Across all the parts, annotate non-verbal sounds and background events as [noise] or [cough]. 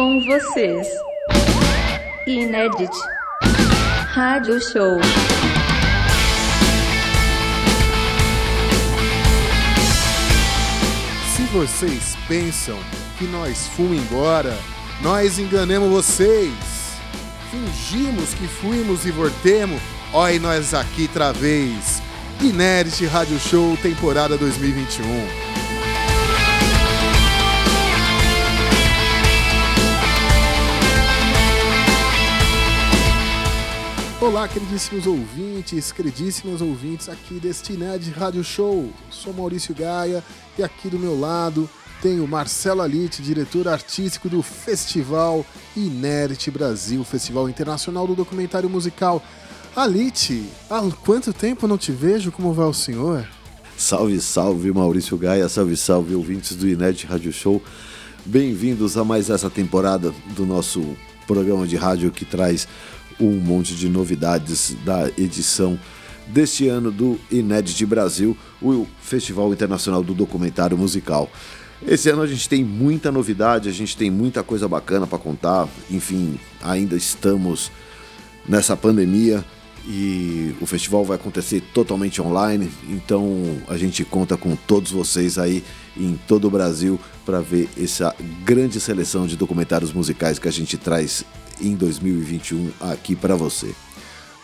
Com vocês, Inédit Rádio Show. Se vocês pensam que nós fomos embora, nós enganamos vocês. Fingimos que fuimos e voltemos, oi nós aqui outra vez. Inert Rádio Show temporada 2021. Olá, queridíssimos ouvintes, queridíssimas ouvintes aqui deste Nerd Rádio Show. Sou Maurício Gaia e aqui do meu lado tenho Marcelo Alite, diretor artístico do Festival Inert Brasil, Festival Internacional do Documentário Musical. Alite, há quanto tempo não te vejo? Como vai o senhor? Salve, salve Maurício Gaia, salve, salve ouvintes do Inert Rádio Show. Bem-vindos a mais essa temporada do nosso programa de rádio que traz um monte de novidades da edição deste ano do Inédit Brasil, o Festival Internacional do Documentário Musical. Esse ano a gente tem muita novidade, a gente tem muita coisa bacana para contar. Enfim, ainda estamos nessa pandemia e o festival vai acontecer totalmente online, então a gente conta com todos vocês aí em todo o Brasil para ver essa grande seleção de documentários musicais que a gente traz em 2021 aqui para você.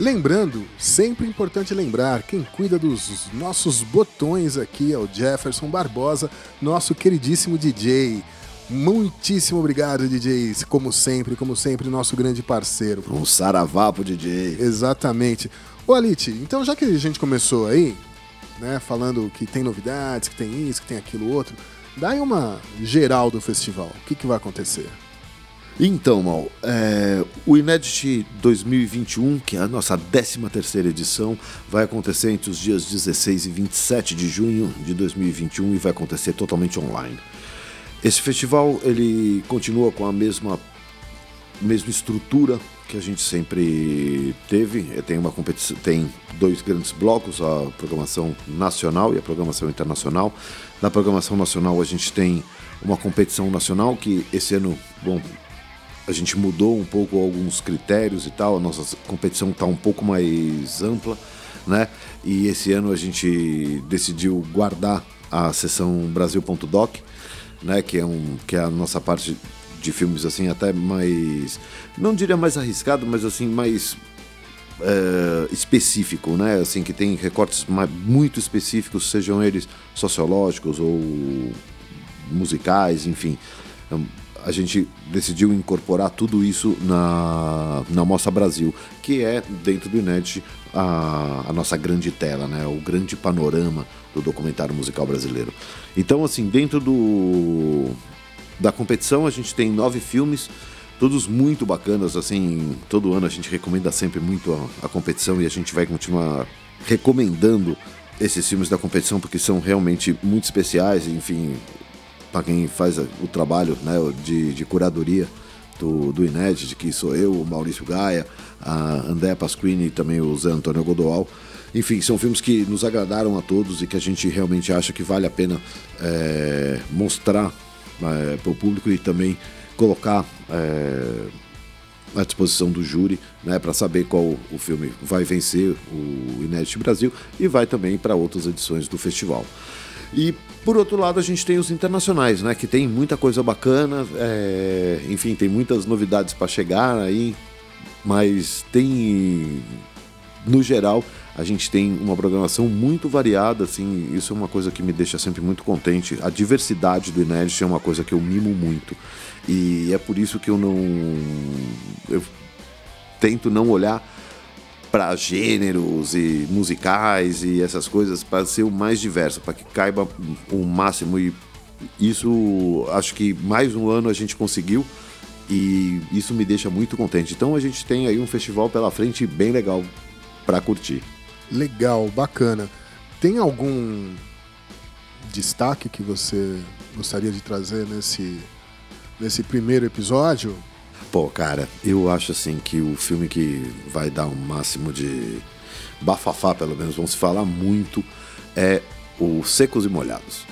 Lembrando, sempre importante lembrar, quem cuida dos nossos botões aqui é o Jefferson Barbosa, nosso queridíssimo DJ. Muitíssimo obrigado, DJ. Como sempre, como sempre, nosso grande parceiro. Um saravá pro DJ. Exatamente. Ô, Alite, então já que a gente começou aí, né, falando que tem novidades, que tem isso, que tem aquilo outro, dá aí uma geral do festival. O que, que vai acontecer? Então, Mal, é, o Inédit 2021, que é a nossa 13 terceira edição, vai acontecer entre os dias 16 e 27 de junho de 2021 e vai acontecer totalmente online. Esse festival ele continua com a mesma, mesma estrutura que a gente sempre teve. Tem uma competição, tem dois grandes blocos, a programação nacional e a programação internacional. Na programação nacional a gente tem uma competição nacional que esse ano, bom, a gente mudou um pouco alguns critérios e tal, a nossa competição está um pouco mais ampla, né? E esse ano a gente decidiu guardar a sessão Brasil.doc, né? Que é, um, que é a nossa parte de filmes assim até mais, não diria mais arriscado, mas assim mais é, específico, né? Assim que tem recortes muito específicos, sejam eles sociológicos ou musicais, enfim a gente decidiu incorporar tudo isso na, na Mostra Brasil, que é, dentro do INET, a, a nossa grande tela, né? o grande panorama do documentário musical brasileiro. Então, assim, dentro do, da competição, a gente tem nove filmes, todos muito bacanas. Assim, todo ano a gente recomenda sempre muito a, a competição e a gente vai continuar recomendando esses filmes da competição porque são realmente muito especiais. Enfim, para quem faz o trabalho né, de, de curadoria do, do Inédit, que sou eu, o Maurício Gaia, a André Pasquini e também o Zé Antônio Godoal. Enfim, são filmes que nos agradaram a todos e que a gente realmente acha que vale a pena é, mostrar é, para o público e também colocar é, à disposição do júri né, para saber qual o filme vai vencer o Inédit Brasil e vai também para outras edições do festival. E por outro lado, a gente tem os internacionais, né? Que tem muita coisa bacana, é... enfim, tem muitas novidades para chegar aí, mas tem, no geral, a gente tem uma programação muito variada, assim, isso é uma coisa que me deixa sempre muito contente. A diversidade do Inédit é uma coisa que eu mimo muito. E é por isso que eu não. Eu tento não olhar para gêneros e musicais e essas coisas para ser o mais diverso, para que caiba o máximo e isso acho que mais um ano a gente conseguiu e isso me deixa muito contente. Então a gente tem aí um festival pela frente bem legal para curtir. Legal, bacana. Tem algum destaque que você gostaria de trazer nesse nesse primeiro episódio? Pô, cara, eu acho assim que o filme que vai dar um máximo de bafafá, pelo menos, vamos falar muito, é o Secos e Molhados.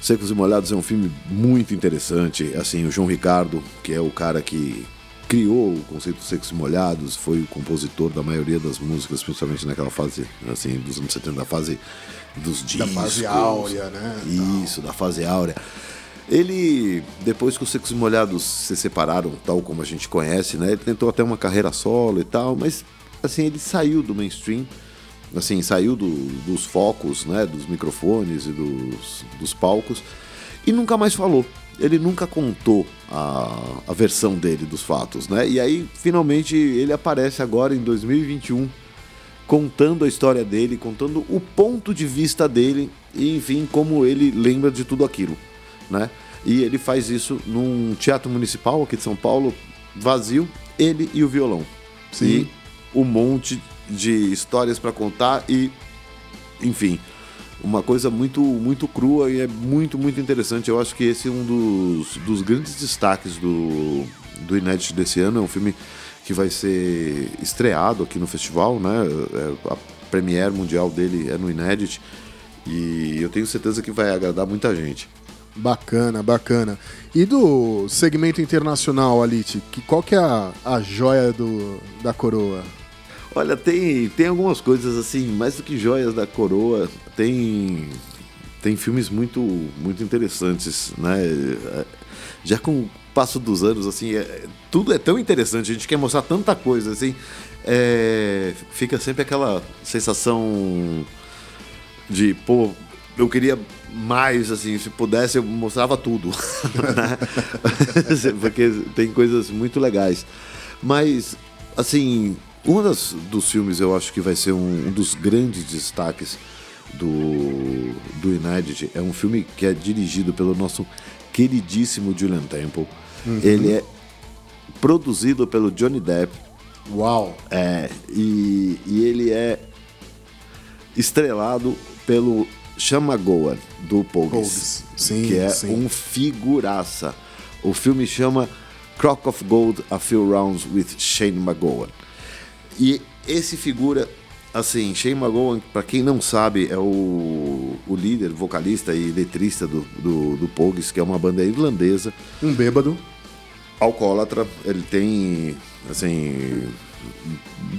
Secos e Molhados é um filme muito interessante. Assim, o João Ricardo, que é o cara que criou o conceito de Secos e Molhados, foi o compositor da maioria das músicas, principalmente naquela fase, assim, dos anos 70, da fase dos discos. Da fase áurea, né? Isso, da fase áurea. Ele, depois que os Secos Molhados se separaram, tal como a gente conhece, né? Ele tentou até uma carreira solo e tal, mas, assim, ele saiu do mainstream assim, saiu do, dos focos, né, dos microfones e dos, dos palcos e nunca mais falou. Ele nunca contou a, a versão dele dos fatos, né? E aí, finalmente, ele aparece agora em 2021 contando a história dele, contando o ponto de vista dele e, enfim, como ele lembra de tudo aquilo, né? E ele faz isso num teatro municipal aqui de São Paulo, vazio, ele e o violão. Sim. E um monte de histórias para contar e, enfim, uma coisa muito, muito crua e é muito, muito interessante. Eu acho que esse é um dos, dos grandes destaques do, do Inédito desse ano. É um filme que vai ser estreado aqui no festival, né? É, a premiere mundial dele é no Inédit e eu tenho certeza que vai agradar muita gente. Bacana, bacana. E do segmento internacional, Alite, que, qual que é a, a joia do, da coroa? Olha, tem, tem algumas coisas assim, mais do que joias da coroa, tem tem filmes muito muito interessantes, né? Já com o passo dos anos, assim, é, tudo é tão interessante, a gente quer mostrar tanta coisa, assim, é, fica sempre aquela sensação de, pô, eu queria mais, assim, se pudesse eu mostrava tudo, [laughs] né? [laughs] Porque tem coisas muito legais. Mas, assim, um das, dos filmes eu acho que vai ser um, um dos grandes destaques do, do United é um filme que é dirigido pelo nosso queridíssimo Julian Temple. Uhum. Ele é produzido pelo Johnny Depp. Uau! É, e, e ele é estrelado pelo Chamagoa do Pogues, sim, que é sim. um figuraça. O filme chama Crock of Gold: A Few Rounds with Shane McGowan. E esse figura, assim, Shane McGowan, para quem não sabe, é o, o líder, vocalista e letrista do, do, do Pogues, que é uma banda irlandesa. Um bêbado. Alcoólatra, ele tem, assim,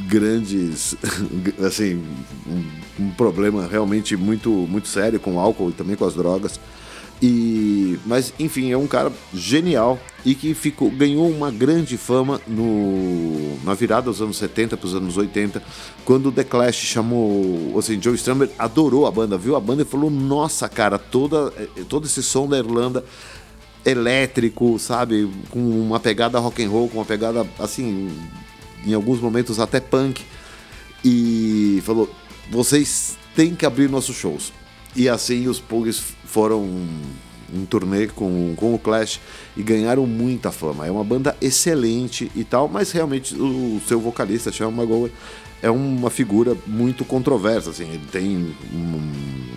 grandes, [laughs] assim, um, problema realmente muito, muito sério com o álcool e também com as drogas. E, mas enfim, é um cara genial e que ficou, ganhou uma grande fama no, na virada dos anos 70 para os anos 80, quando o The Clash chamou, assim, Joe Strummer adorou a banda, viu a banda e falou: "Nossa, cara, toda todo esse som da Irlanda elétrico, sabe, com uma pegada rock and roll, com uma pegada assim, em alguns momentos até punk". E falou: "Vocês têm que abrir nossos shows". E assim os Pugs foram em turnê com, com o Clash e ganharam muita fama. É uma banda excelente e tal, mas realmente o seu vocalista, Sean McGowan, é uma figura muito controversa. Assim, ele tem um,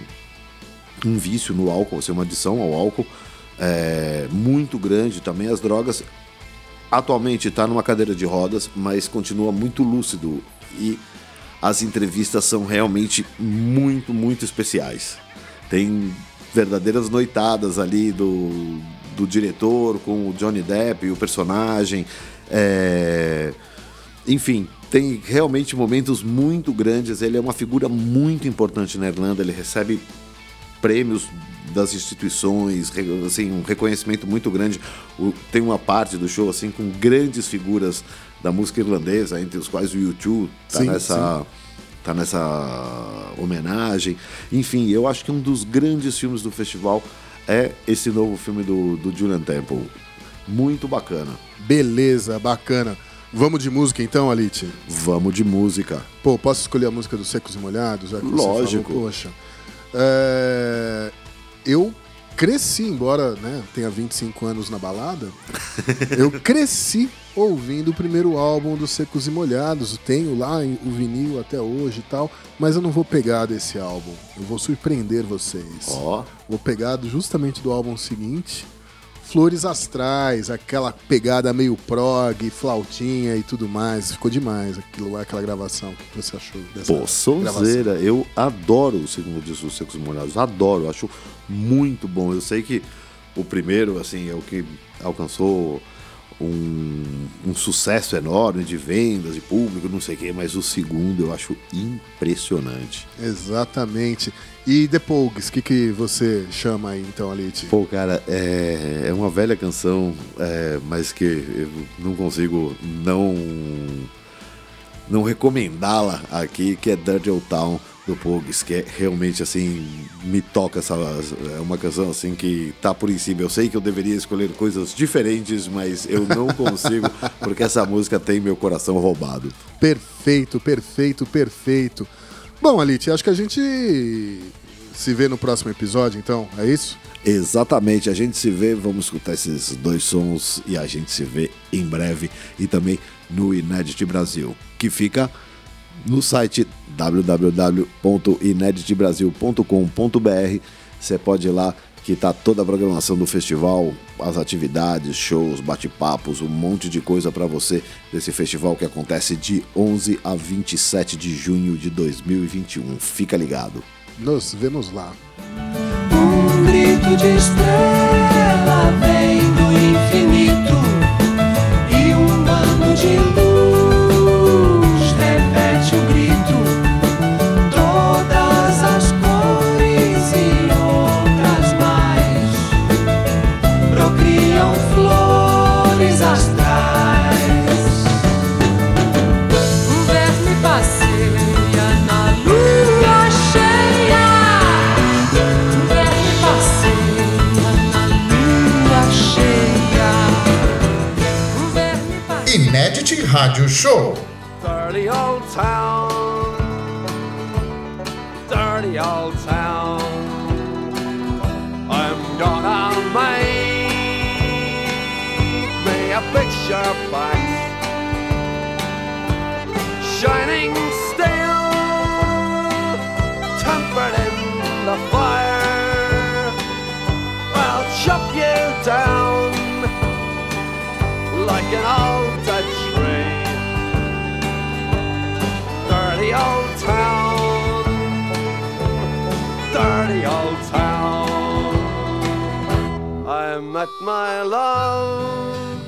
um vício no álcool, assim, uma adição ao álcool é, muito grande também. As drogas. Atualmente está numa cadeira de rodas, mas continua muito lúcido e as entrevistas são realmente muito, muito especiais. Tem verdadeiras noitadas ali do, do diretor com o Johnny Depp e o personagem. É... Enfim, tem realmente momentos muito grandes. Ele é uma figura muito importante na Irlanda. Ele recebe prêmios das instituições, assim, um reconhecimento muito grande. Tem uma parte do show assim com grandes figuras da música irlandesa, entre os quais o U2 tá nessa sim tá nessa homenagem. Enfim, eu acho que um dos grandes filmes do festival é esse novo filme do, do Julian Temple. Muito bacana. Beleza, bacana. Vamos de música então, Alite? Vamos de música. Pô, posso escolher a música dos Secos e Molhados? Lógico. Falou, Poxa. É... Eu cresci, embora né, tenha 25 anos na balada, eu cresci ouvindo o primeiro álbum dos Secos e Molhados. Tenho lá o vinil até hoje e tal, mas eu não vou pegar desse álbum. Eu vou surpreender vocês. Oh. Vou pegar justamente do álbum seguinte, Flores Astrais, aquela pegada meio prog, flautinha e tudo mais. Ficou demais aquilo, aquela gravação. O que você achou dessa Pô, gravação? sonzeira. Eu adoro o segundo disco dos Secos Molhados. Adoro, acho muito bom. Eu sei que o primeiro, assim, é o que alcançou um, um sucesso enorme de vendas, de público, não sei o quê, mas o segundo eu acho impressionante. Exatamente. E The Pogues, o que, que você chama aí então, Alite? Pô, cara, é, é uma velha canção, é, mas que eu não consigo não não recomendá-la aqui, que é Dirty Old Town do Pogues, que é realmente assim, me toca essa é uma canção assim que tá por em cima. Eu sei que eu deveria escolher coisas diferentes, mas eu não [laughs] consigo, porque essa música tem meu coração roubado. Perfeito, perfeito, perfeito. Bom, Alite, acho que a gente se vê no próximo episódio, então, é isso? Exatamente, a gente se vê, vamos escutar esses dois sons e a gente se vê em breve e também no Inédit Brasil, que fica no site www.ineditbrasil.com.br. Você pode ir lá que tá toda a programação do festival, as atividades, shows, bate-papos, um monte de coisa para você desse festival que acontece de 11 a 27 de junho de 2021. Fica ligado. Nos vemos lá. Um grito de estrela vem do infinito Rádio Show. Dirty old town, dirty old town. I'm gonna make me a picture back, shining steel, tempered in the fire. I'll chop you down like an old met my love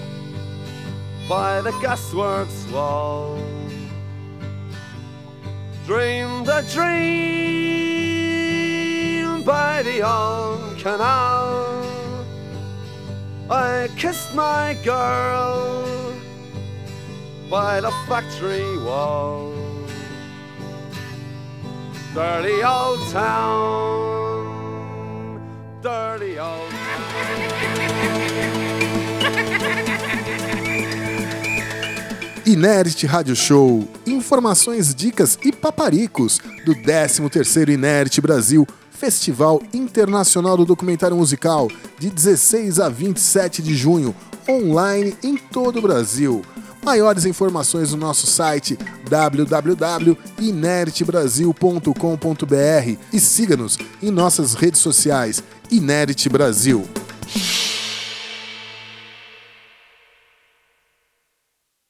by the gasworks wall. Dreamed a dream by the old canal. I kissed my girl by the factory wall. Dirty old town, dirty old Inert Rádio Show. Informações, dicas e paparicos do 13º Inert Brasil, Festival Internacional do Documentário Musical, de 16 a 27 de junho, online em todo o Brasil. Maiores informações no nosso site www.inertbrasil.com.br e siga-nos em nossas redes sociais Inert Brasil.